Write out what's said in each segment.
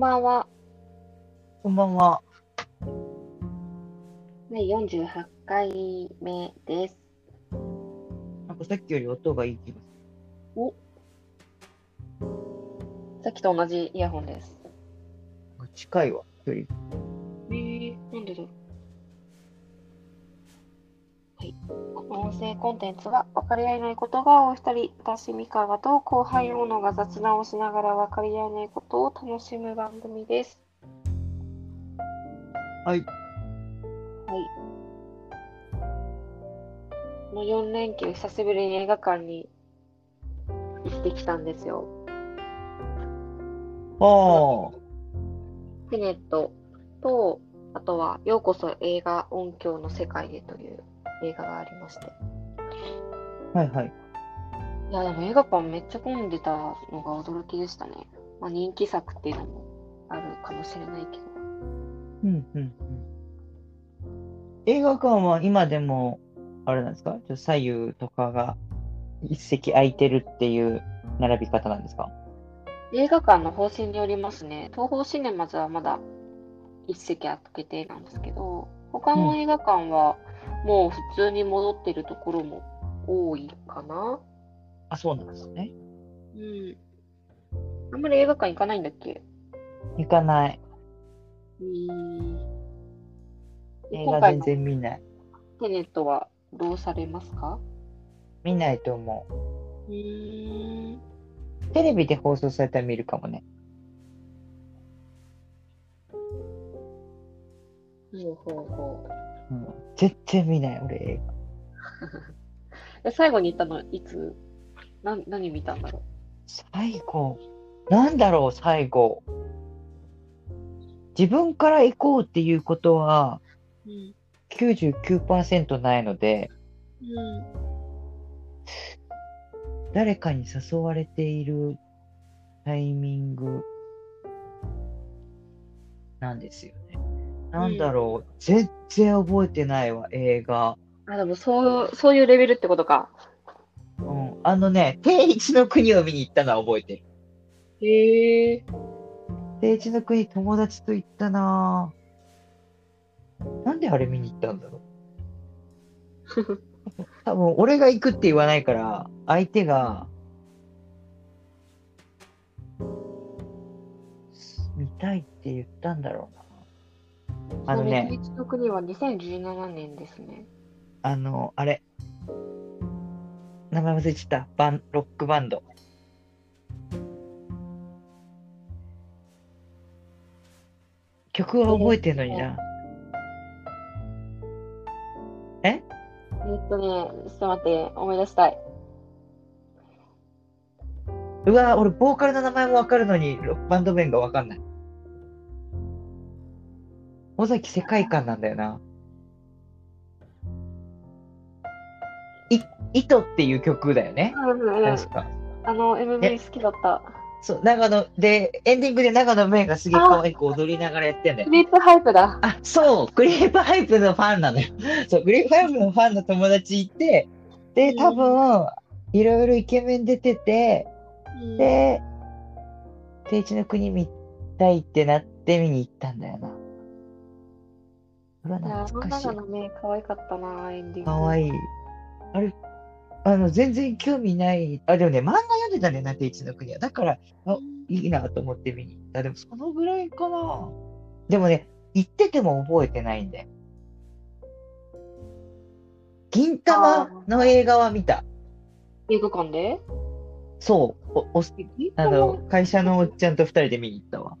ばんは。こんばんは。第48回目です。なんかさっきより音がいい気がすおさっきと同じイヤホンです。る。近いわ、距離。声コンテンツは分かり合えないことが多い二人、私、三河と後輩小野が雑談をしながら分かり合えないことを楽しむ番組です。はい。はい。この4連休、久しぶりに映画館に行ってきたんですよ。あテネットと、あとは、ようこそ映画音響の世界へという映画がありまして。あ。はいはい。いや、でも映画館めっちゃ混んでたのが驚きでしたね。まあ、人気作っていうのもあるかもしれないけど。うんうんうん。映画館は今でも、あれなんですか？左右とかが一席空いてるっていう並び方なんですか？映画館の方針によりますね。東宝シネマズはまだ一席空けてなんですけど、他の映画館はもう普通に戻ってるところも多いかな。あ、そうなんですね。うん。あんまり映画館行かないんだっけ？行かない。うーん。映画全然見ない。テネットはどうされますか？見ないと思うーん。う。テレビで放送されたら見るかもね。ほうほうほう。うん。絶対見ない、俺映画。え、最後に行ったのいつ？な、何見たんだろ最後、なんだろう、最後。自分から行こうっていうことはううん。99%ないので、うん。誰かに誘われているタイミングなんですよね。なんだろう、全然覚えてないわ、映画。あ、でもそう、そういうレベルってことか。うん、あのね、定一の国を見に行ったのは覚えてる。へえ。定一の国友達と行ったなぁ。なんであれ見に行ったんだろう。多分俺が行くって言わないから、相手が、見たいって言ったんだろうな。あのねの国は2017年ですね。あの、あれ。名前忘れちゃった。バン、ロックバンド。曲は覚えてんのにな。え？えっとね、ちょっと待って、思い出したい。うわ、俺、ボーカルの名前もわかるのに、ロックバンド名がわかんない。尾崎世界観なんだよな。い、イトっていう曲だよね。うんうんうん。確か。あの、MV 好きだった。そう、長野、で、エンディングで永野芽郁がすげえ可愛く踊りながらやってんだよ。クリープハイプだ。あ、そう、クリープハイプのファンなのよ。そう、クリープハイプのファンの友達いて、で、多分、いろいろイケメン出てて、うんで、定一の国見たいってなって見に行ったんだよな。うわ、懐かしい中。の目、可愛かったな、エンディング。かわいい。あれ、あの、全然興味ない。あ、でもね、漫画読んでたんだよな、定一の国は。だから、あ、いいなと思って見に行った。でも、そのぐらいかな。でもね、行ってても覚えてないんだよ。銀魂の映画は見た。映画館で？そう。おおあの、会社のおっちゃんと二人で見に行ったわ。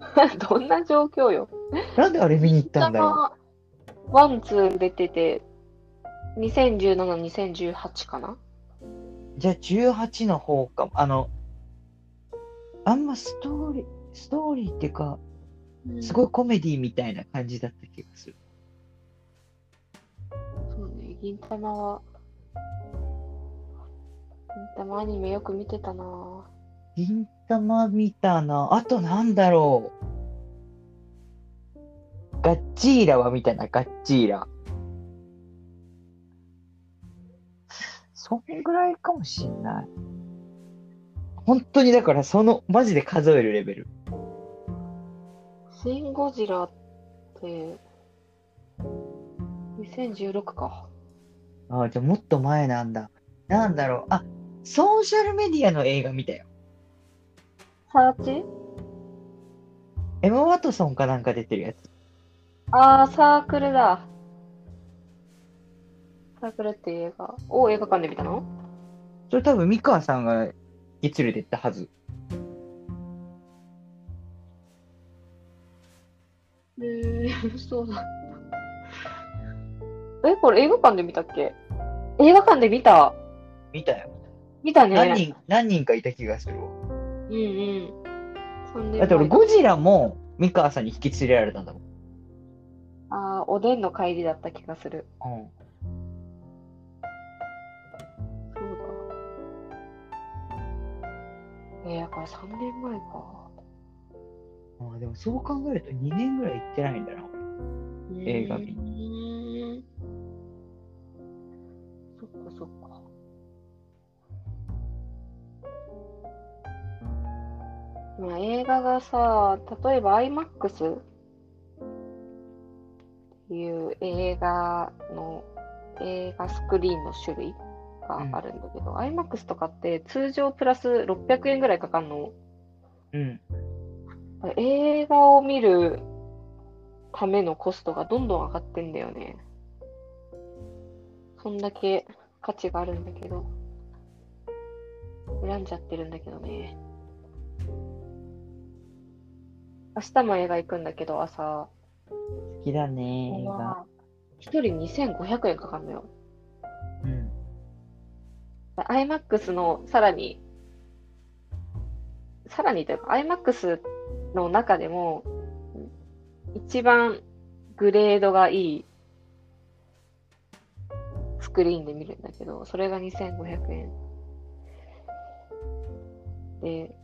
どんな状況よ？なんであれ見に行ったんだろワン、ツー出てて、2017、2018かな？う。じゃあ、18の方かも。あの、あんまストーリー、ストーリーっていうか、すごいコメディみたいな感じだった気がする。そうね、銀玉は、銀玉アニメよく見てたな銀玉見たな。あとなんだろう。ガッチーラは見たな、ガッチーラ。そんぐらいかもしんない。本当にだからその、マジで数えるレベル。シン・ゴジラって、2016か。ああ、じゃあもっと前なんだ。なんだろう。あ、ソーシャルメディアの映画見たよ。サーチ？エマ・ワトソンかなんか出てるやつ。あー、サークルだ。サークルっていう映画を映画館で見たの？それ多分、三河さんが引き連れてったはず。へー、そうだ。え、これ映画館で見たっけ？映画館で見た。見たよ。見たね。何人、何人かいた気がするわ。うんうん。だって俺、前ゴジラも三河さんに引き連れられたんだもん。あー、おでんの帰りだった気がする。うん。そうだ。えー、だから3年前か。ああ、でもそう考えると2年ぐらい行ってないんだな。映画見に。うーん。そっかそっか。まあ、映画がさ、例えば IMAX っていう映画の、映画スクリーンの種類があるんだけど、IMAX とかって通常プラス600円ぐらいかかるの。うん。映画を見るためのコストがどんどん上がってんだよね。そんだけ価値があるんだけど。選んじゃってるんだけどね。明日も映画行くんだけど、朝。好きだね、映画。一人2500円かかるのよ。うん。IMAX のさらに、さらにというか IMAX の中でも一番グレードがいいスクリーンで見るんだけど、それが2500円。で、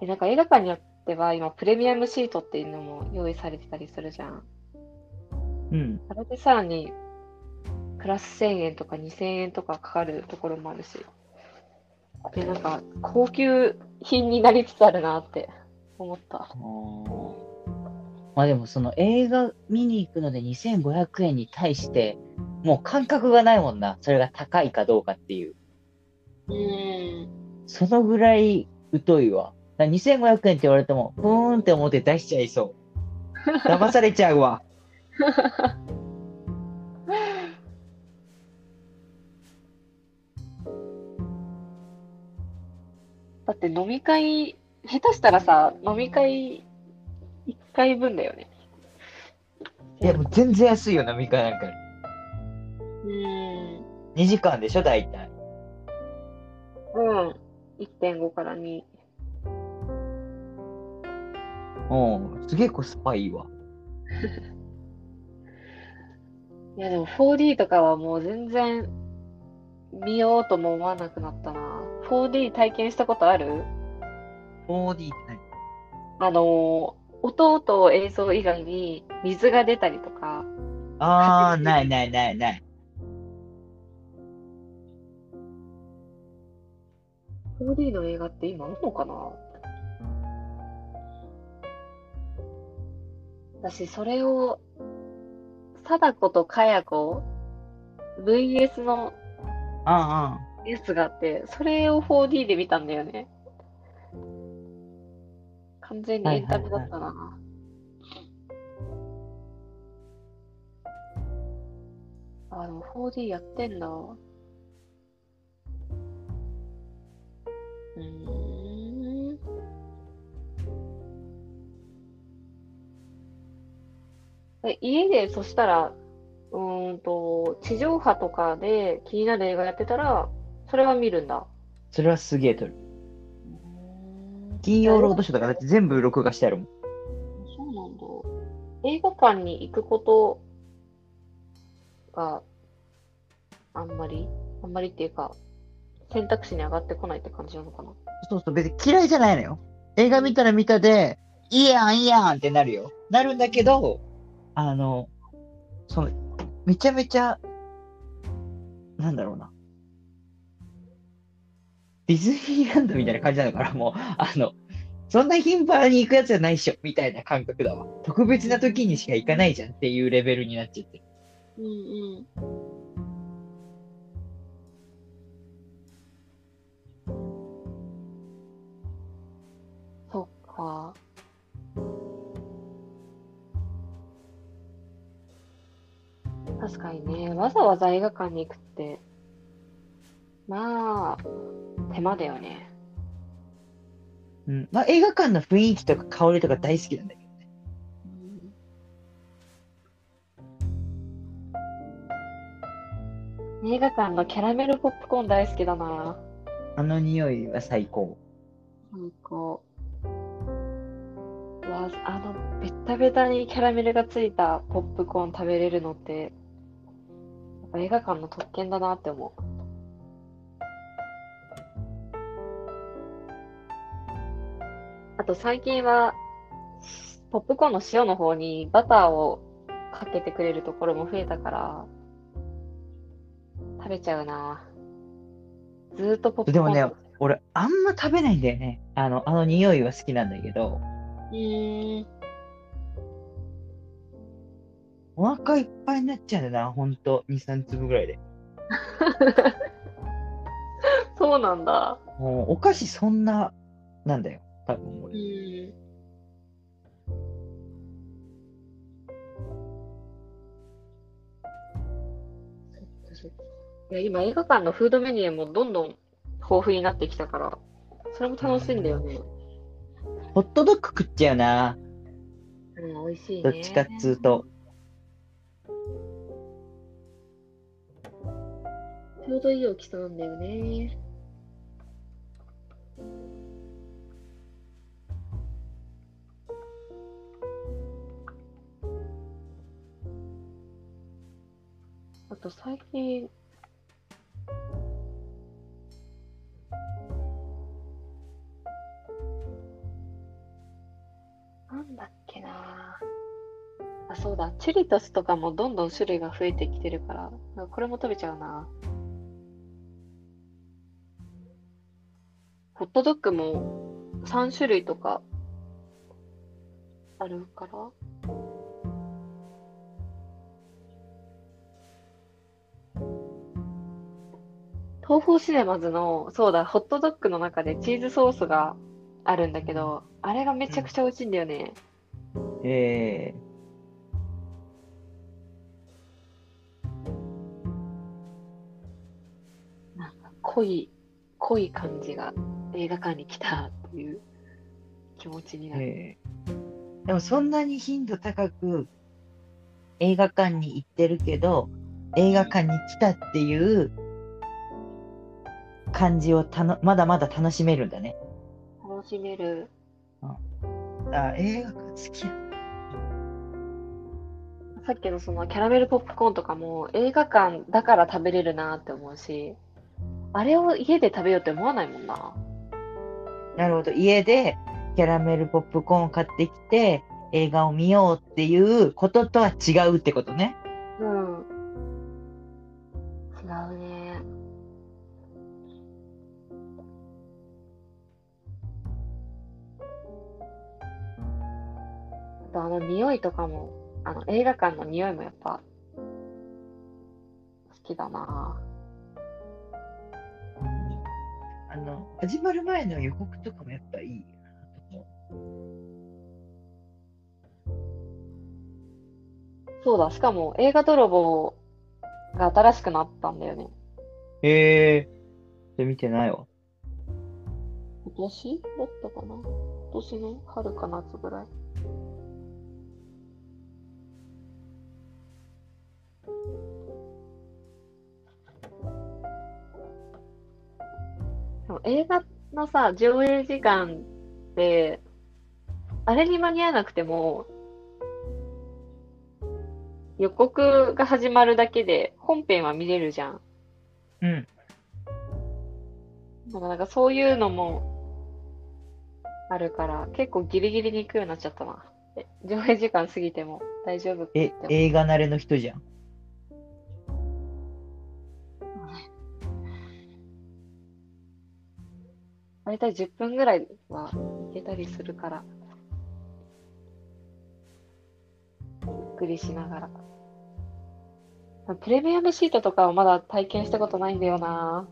で、なんか映画館によっては今プレミアムシートっていうのも用意されてたりするじゃん。うん。それでさらにプラス1000円とか2000円とかかかるところもあるし。で、なんか高級品になりつつあるなって思った。まあでもその映画見に行くので2500円に対して、もう感覚がないもんな。それが高いかどうかっていう。うーん。そのぐらい疎いわ。だから2500円って言われても、ふーんって思って出しちゃいそう。騙されちゃうわ。だって飲み会、下手したらさ、飲み会1回分だよね。いや、もう全然安いよ、飲み会なんか。うーん。2時間でしょ、大体。うん。1.5から2。うん。すげえコスパいいわ。いやでも 4D とかはもう全然見ようとも思わなくなったな。4D 体験したことある？4D って何？あのー、音と映像以外に水が出たりとか、あー、ないないないない。4D の映画って今あるのかな？私、それを、貞子とかや子 VS のああ、やつがあって、それを 4D で見たんだよね。完全にエンタメだったな。あ、でも 4D やってんだ。うん。家でそしたら、うーんと、地上波とかで気になる映画やってたら、それは見るんだ。それはすげえ撮る。金曜ロードショーとかだって全部録画してあるもん。そうなんだ。映画館に行くことがあんまり、あんまりっていうか、選択肢に上がってこないって感じなのかな。そうそう、別に嫌いじゃないのよ。映画見たら見たで、いいやん、いいやんってなるよ。なるんだけど、あの、その、めちゃめちゃ、なんだろうな。ディズニーランドみたいな感じなのかな、もう、あの、そんな頻繁に行くやつじゃないっしょ、みたいな感覚だわ。特別な時にしか行かないじゃんっていうレベルになっちゃってる。うんうん。そっか。確かにね、わざわざ映画館に行くって、まあ、手間だよね。うん。まあ、映画館の雰囲気とか香りとか大好きなんだけどね。映画館のキャラメルポップコーン大好きだな。あの匂いは最高。なんか、うわ、あの、ベッタベタにキャラメルがついたポップコーン食べれるのって、映画館の特権だなって思う。あと最近は、ポップコーンの塩の方にバターをかけてくれるところも増えたから、食べちゃうな。ずーっとポップコーン。でもね、俺、あんま食べないんだよね。あの、あの匂いは好きなんだけど、うーん。お腹いっぱいになっちゃうんだな、ほんと。2、3粒ぐらいで。そうなんだ。もう、お菓子そんな、なんだよ。多分う俺。ん。いや、今映画館のフードメニューもどんどん豊富になってきたから、それも楽しいんだよね。ホットドッグ食っちゃうな。うん、美味しいね。どっちかっつうと。ちょうどいい大きさなんだよね。あと最近、なんだっけなあ、そうだ、チュリトスとかもどんどん種類が増えてきてるから、これも食べちゃうな。ホットドッグも3種類とかあるから。東宝シネマズの、そうだ、ホットドッグの中でチーズソースがあるんだけど、あれがめちゃくちゃ美味しいんだよね。えなんか濃い、濃い感じが映画館に来たっていう気持ちにーなる。えーでもそんなに頻度高く映画館に行ってるけど、映画館に来たっていう感じをたのまだまだ楽しめるんだね。楽しめる。あ、映画館好きや。さっきのそのキャラメルポップコーンとかも映画館だから食べれるなって思うし、あれを家で食べようって思わないもんな。なるほど。家でキャラメルポップコーンを買ってきて映画を見ようっていうこととは違うってことね。うん。違うね。あとあの匂いとかも、あの映画館の匂いもやっぱ好きだな。あの、始まる前の予告とかもやっぱいいよなとそうだ、しかも映画泥棒が新しくなったんだよね。へえー、それ見てないわ。今年だったかな？今年の春か夏ぐらい。のさ、上映時間って、あれに間に合わなくても、予告が始まるだけで本編は見れるじゃん。うん。だからなんかそういうのもあるから、結構ギリギリに行くようになっちゃったな。え上映時間過ぎても大丈夫え映画慣れの人じゃん。だいたい10分ぐらいは行けたりするから、ゆっくりしながら。プレミアムシートとかはまだ体験したことないんだよな。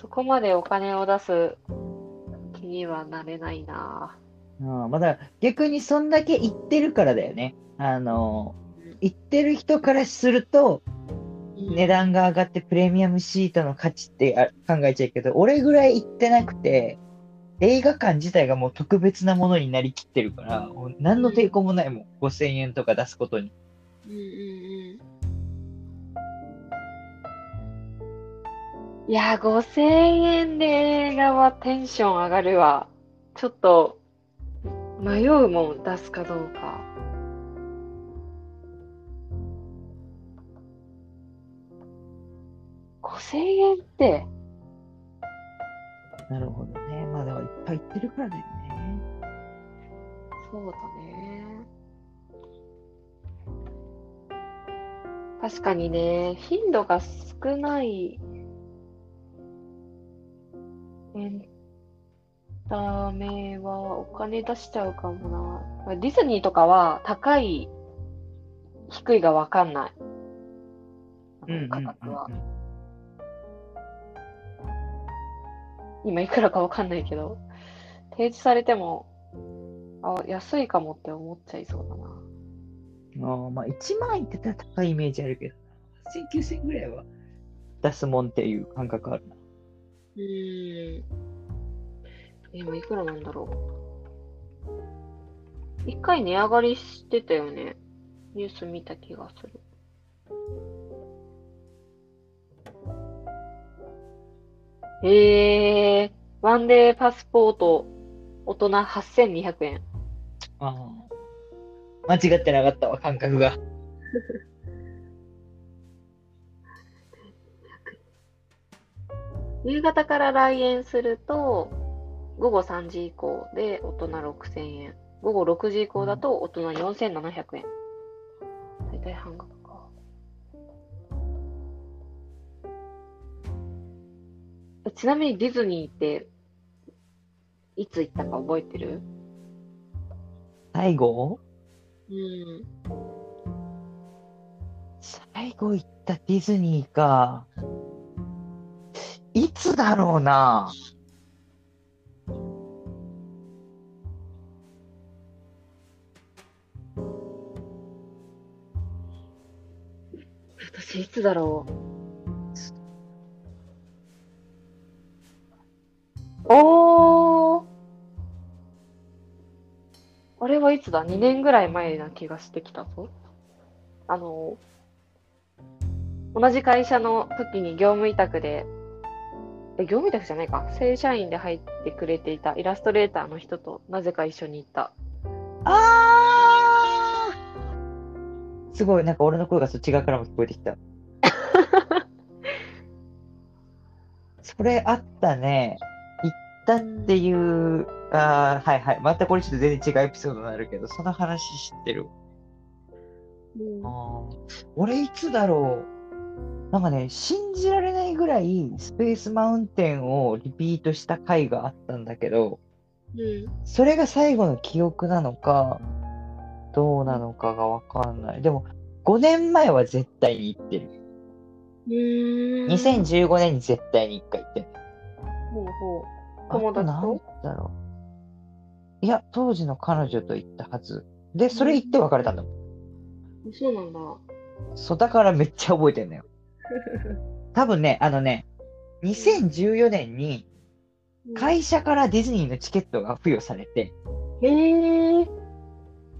そこまでお金を出す気にはなれないな。うん、まだ逆にそんだけ言ってるからだよね。あの、言ってる人からすると、値段が上がってプレミアムシートの価値ってあ考えちゃうけど、俺ぐらい行ってなくて、映画館自体がもう特別なものになりきってるから、何の抵抗もないもん。5000円とか出すことに。うんうんうん。いや、5000円で映画はテンション上がるわ。ちょっと、迷うもん、出すかどうか。5000円って、なるほどね。まあでもいっぱい行ってるからだよね。そうだね。確かにね、頻度が少ないエンタメはお金出しちゃうかもな。ディズニーとかは高い、低いがわかんない。価格は。今いくらかわかんないけど、提示されても、あ、安いかもって思っちゃいそうだな。ああまあ1万円って高いイメージあるけど、8000、9000ぐらいは出すもんっていう感覚あるな。うーん。今いくらなんだろう。一回値上がりしてたよね。ニュース見た気がする。えー、ワンデーパスポート、大人8200円。ああ。間違ってなかったわ、感覚が。夕方から来園すると、午後3時以降で大人6000円。午後6時以降だと大人4700円。大体半額か。えちなみにディズニーって、いつ行ったか覚えてる？最後？うん。最後行ったディズニーか。いつだろうな。私いつだろう？つだ ?2 年ぐらい前な気がしてきたぞ。あの、同じ会社の時に業務委託で、え、業務委託じゃないか。正社員で入ってくれていたイラストレーターの人となぜか一緒に行った。あーすごい、なんか俺の声がそっち側からも聞こえてきた。それあったね。行ったっていう、あーはいはい。またこれちょっと全然違うエピソードになるけど、その話知ってる？うんあー俺いつだろう？なんかね、信じられないぐらいスペースマウンテンをリピートした回があったんだけど、うん。それが最後の記憶なのか、どうなのかがわかんない。でも、5年前は絶対に行ってる。うーん。2015年に絶対に1回行ってる。ほうほ友達と？だろう。いや、当時の彼女と行ったはず。で、それ行って別れたんだもん。そうなんだ。そう、だからめっちゃ覚えてんのよ。多分ね、あのね、2014年に会社からディズニーのチケットが付与されて、へえ。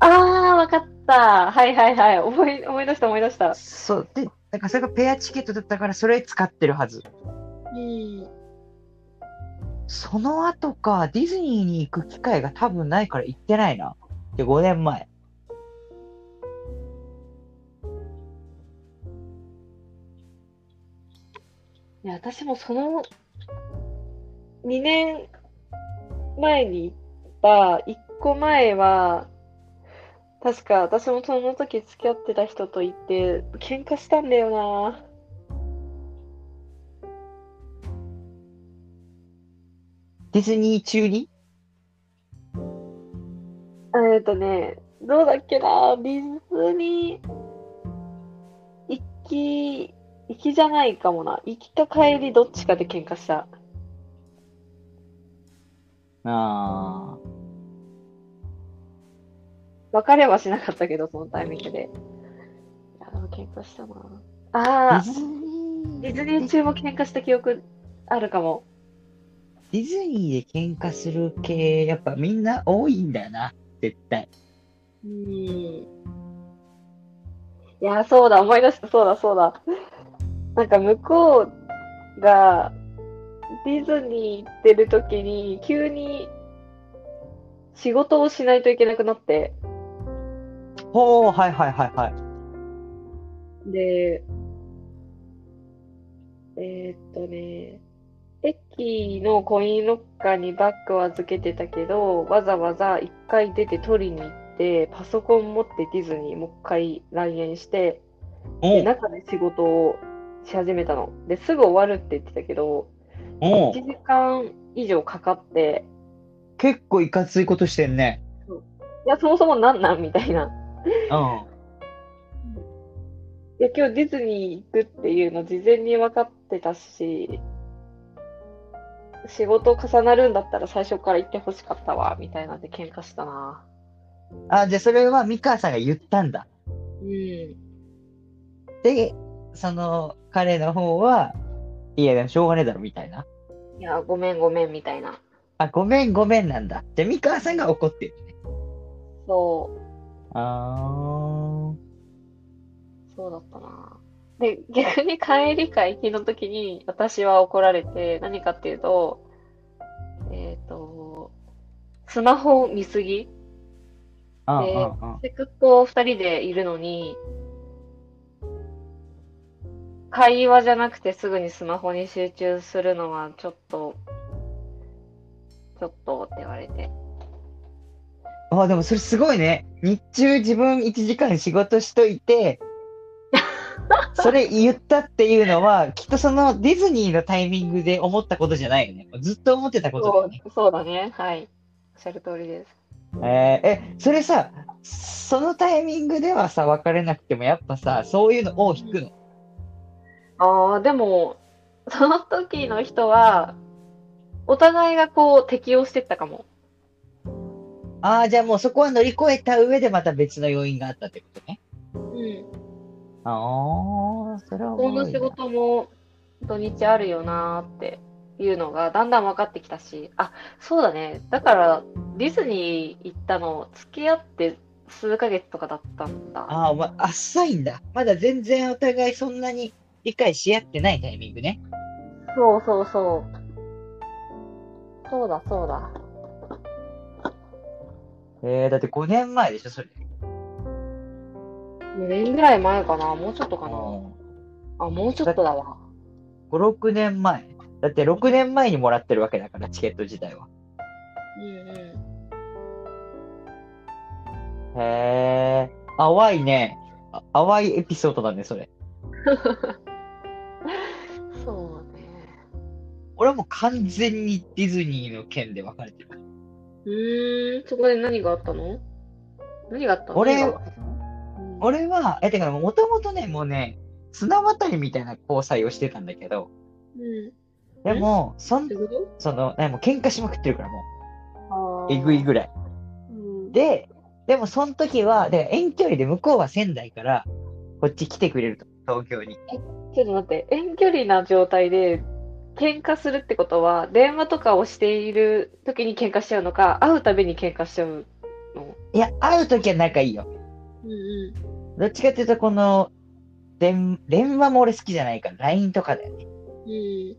ああ、わかった。はいはいはい。思い、思い出した思い出した。そう、で、なんかそれがペアチケットだったからそれ使ってるはず。うん。その後か、ディズニーに行く機会が多分ないから行ってないな。で、5年前。いや、私もその2年前に行った1個前は、確か私もその時付き合ってた人と行って喧嘩したんだよな。ディズニー中に？えっとね、どうだっけな、ディズニー、行き、行きじゃないかもな。行きか帰りどっちかで喧嘩した。あ別れはしなかったけど、そのタイミングで。いや、でも喧嘩したな。あ。あディズニーー、ディズニー中も喧嘩した記憶あるかも。ディズニーで喧嘩する系、やっぱみんな多いんだよな、絶対。うん。いや、そうだ、思い出した、そうだ、そうだ。なんか向こうがディズニー行ってる時に、急に仕事をしないといけなくなって、ほう、はいはいはいはい。で、えーっとね、駅のコインロッカーにバッグを預けてたけど、わざわざ一回出て取りに行って、パソコン持ってディズニーもう一回来園して、で、中で仕事をし始めたの。で、すぐ終わるって言ってたけど、おう1時間以上かかって、結構いかついことしてんね。いや、そもそもなんなんみたいな。うん。いや、今日ディズニー行くっていうの事前に分かってたし、仕事重なるんだったら最初から行ってほしかったわ、みたいなんで喧嘩したな。あ、じゃあそれはミカさんが言ったんだ。うん。で、その彼の方は、いや、しょうがねえだろ、みたいな。いや、ごめんごめん、みたいな。あ、ごめんごめんなんだ。じゃあミカさんが怒ってるね。そう。あそうだったな。で、逆に帰りか行きの時に私は怒られて、何かっていうと、えっと、スマホ見すぎー。うんで。せっかくこう二人でいるのに、会話じゃなくてすぐにスマホに集中するのはちょっと、ちょっとって言われて。あ、でもそれすごいね。日中自分1時間仕事しといて、それ言ったっていうのは、きっとそのディズニーのタイミングで思ったことじゃないよね。ずっと思ってたことだよね。そうだね。はい。おっしゃる通りです。えーえ、それさ、そのタイミングではさ、別れなくても、やっぱさ、そういうのを引くの。ああ、でも、その時の人は、お互いがこう適応してったかも。ああ、じゃあもうそこは乗り越えた上でまた別の要因があったってことね。うん。ああ、それはこんな仕事も土日あるよなーっていうのがだんだん分かってきたし、あ、そうだね。だからディズニー行ったの付き合って数ヶ月とかだったんだ。ああ、まあ、浅いんだ。まだ全然お互いそんなに理解し合ってないタイミングね。そうそうそう。そうだそうだ。えー、だって5年前でしょ、それ。2年ぐらい前かなもうちょっとかな5、あ、もうちょっとだわ。6年前。だって6年前にもらってるわけだから、チケット自体は。うんうん。へえ、淡いね。あ淡いエピソードだね、それ。そうね。俺はもう完全にディズニーの件で分かれてる。うーん、そこで何があったの？何があったの？俺俺は、え、てか、もともとね、もうね、綱渡りみたいな交際をしてたんだけど、うん。でも、そんその、ね、もう喧嘩しまくってるから、もとう、えぐいぐらい。うんで、でもその時は、で遠距離で向こうは仙台から、こっち来てくれると、東京に。ちょっと待って、遠距離な状態で喧嘩するってことは、電話とかをしている時に喧嘩しちゃうのか、会うたびに喧嘩しちゃうの？いや、会う時は仲いいよ。うんうどっちかっていうと、この、電、電話も俺好きじゃないから、LINE とかだよね。ん。うん。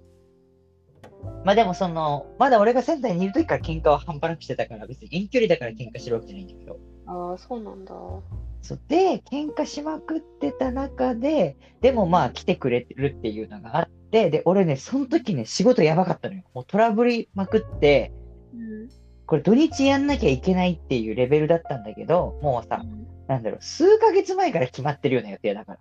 まあでもその、まだ俺が仙台にいる時から喧嘩は半端なくしてたから、別に遠距離だから喧嘩してるわけじゃないんだけど。ああ、そうなんだ。そうで、喧嘩しまくってた中で、でもまあ来てくれるっていうのがあって、で、俺ね、その時ね、仕事やばかったのよ。もうトラブりまくって、うん。これ土日やんなきゃいけないっていうレベルだったんだけど、もうさ、なんだろう、数ヶ月前から決まってるような予定だか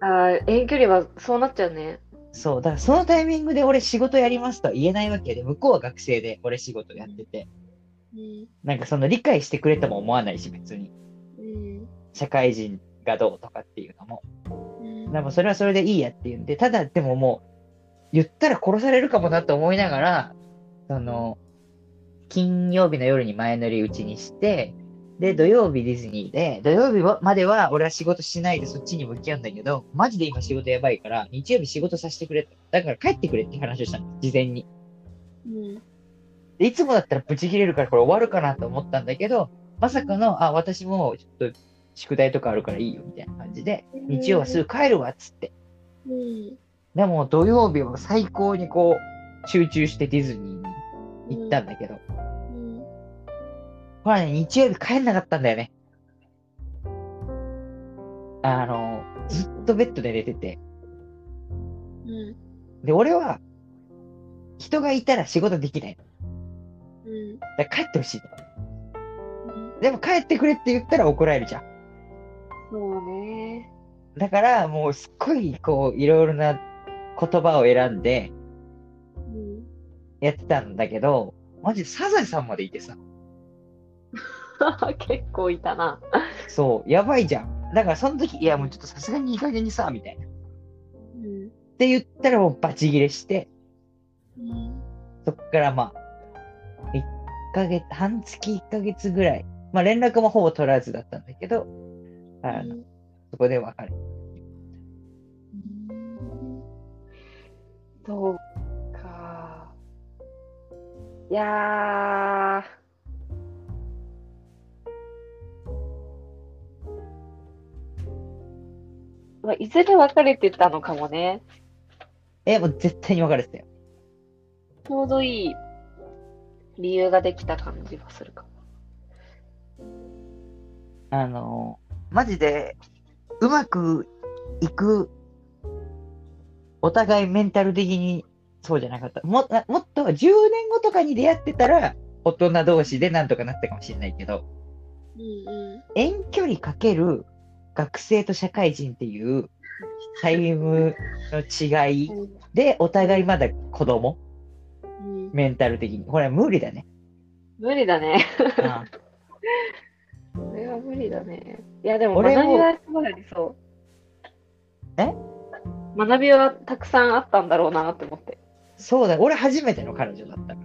ら。ああ、遠距離はそうなっちゃうね。そう、だからそのタイミングで俺仕事やりますとは言えないわけで、向こうは学生で俺仕事やってて、うん。なんかその理解してくれとも思わないし、別に。うん。社会人がどうとかっていうのも。うん。でもそれはそれでいいやっていうんで、ただでももう、言ったら殺されるかもなと思いながら、その、金曜日の夜に前乗り打ちにして、で、土曜日ディズニーで、土曜日はまでは俺は仕事しないでそっちに向き合うんだけど、マジで今仕事やばいから、日曜日仕事させてくれと。だから帰ってくれって話をしたの、事前に。うん。でいつもだったらブチ切れるからこれ終わるかなと思ったんだけど、まさかの、あ、私もちょっと宿題とかあるからいいよみたいな感じで、日曜はすぐ帰るわっつって。うん。でも土曜日は最高にこう集中してディズニーに行ったんだけど、うん。ほらね、日曜日帰んなかったんだよね。あの、ずっとベッドで寝てて。うん。で、俺は、人がいたら仕事できない。うん。だ帰ってほしい。でも帰ってくれって言ったら怒られるじゃん。そうね。だから、もうすっごい、こう、いろいろな言葉を選んでうん。やってたんだけど、マジでサザエさんまでいてさ、結構いたな。そう、やばいじゃん。だからその時、いやもうちょっとさすがにいい加減にさ、みたいな。っうん。て言ったらもうバチギレして、うん。そっからまあ、1ヶ月、半月1ヶ月ぐらい。まあ連絡もほぼ取らずだったんだけど、あの、そこで別れ。そうか。いやー。まあ、いずれ別れてたのかもね。え、もう絶対に別れてたよ。ちょうどいい理由ができた感じがするかも。あの、マジで、うまくいく、お互いメンタル的にそうじゃなかった。もなもっと10年後とかに出会ってたら、大人同士でなんとかなったかもしれないけど、うんう遠距離かける学生と社会人っていうタイムの違いん。で、お互いまだ子供、うん、メンタル的に。これは無理だね。無理だね。うんそれは無理だね。いや、でも俺も学びはすごいありそう。え？学びはたくさんあったんだろうなって思って。そうだ、俺初めての彼女だったから。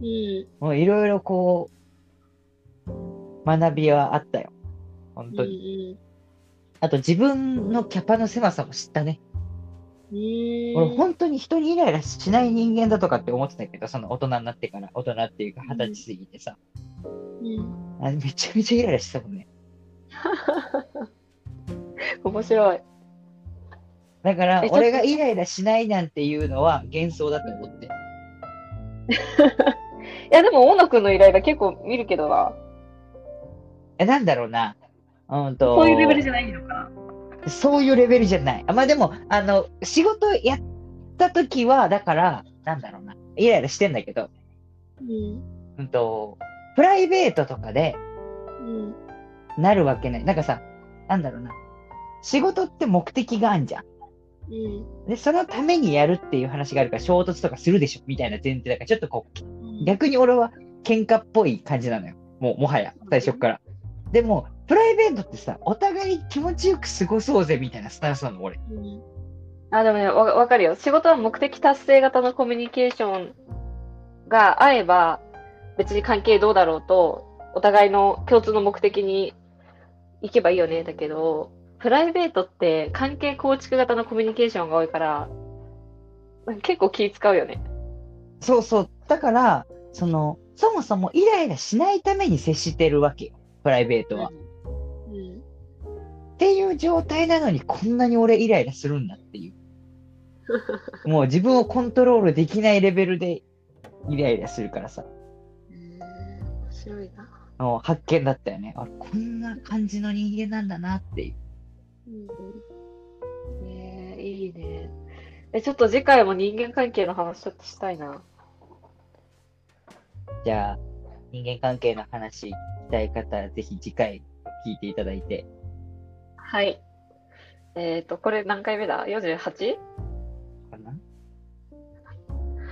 うん。もういろいろこう、学びはあったよ。本当に。に。あと自分のキャパの狭さも知ったね。うん。うん。俺本当に人にイライラしない人間だとかって思ってたけど、その大人になってから、大人っていうか二十歳過ぎてさ、うん。あめちゃめちゃイライラしてたもんね。面白い。だから俺がイライラしないなんていうのは幻想だと思って。いや、でも、大野くんのイライラ結構見るけどな。え、なんだろうな。うんと、そういうレベルじゃないのかな。そういうレベルじゃない。あまあでも、あの、仕事やった時は、だから、なんだろうな。イライラしてんだけど、うん。うんと、プライベートとかでうん。なるわけない。なんかさ、なんだろうな。仕事って目的があんじゃん。うん。で、そのためにやるっていう話があるから衝突とかするでしょみたいな前提だから、ちょっとこう、逆に俺は喧嘩っぽい感じなのよ。もう、もはや、最初っから。でも、プライベートってさ、お互い気持ちよく過ごそうぜみたいなスタンスなの、俺。うんあ、でもね、わ、わかるよ。仕事は目的達成型のコミュニケーションが合えば、別に関係どうだろうと、お互いの共通の目的に行けばいいよね。だけど、プライベートって関係構築型のコミュニケーションが多いから、結構気使うよね。そうそう。だから、その、そもそもイライラしないために接してるわけよ。プライベートは。うん。っていう状態なのにこんなに俺イライラするんだっていう。もう自分をコントロールできないレベルでイライラするからさ。うん。面白いな。発見だったよね。あこんな感じの人間なんだなっていう。うん。ねえ、いいね。え、ちょっと次回も人間関係の話ちょっとしたいな。じゃあ、人間関係の話聞きたい方はぜひ次回聞いていただいて。はい。えっと、これ何回目だ ?48?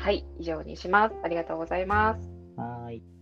はい、以上にします。ありがとうございます。はーい。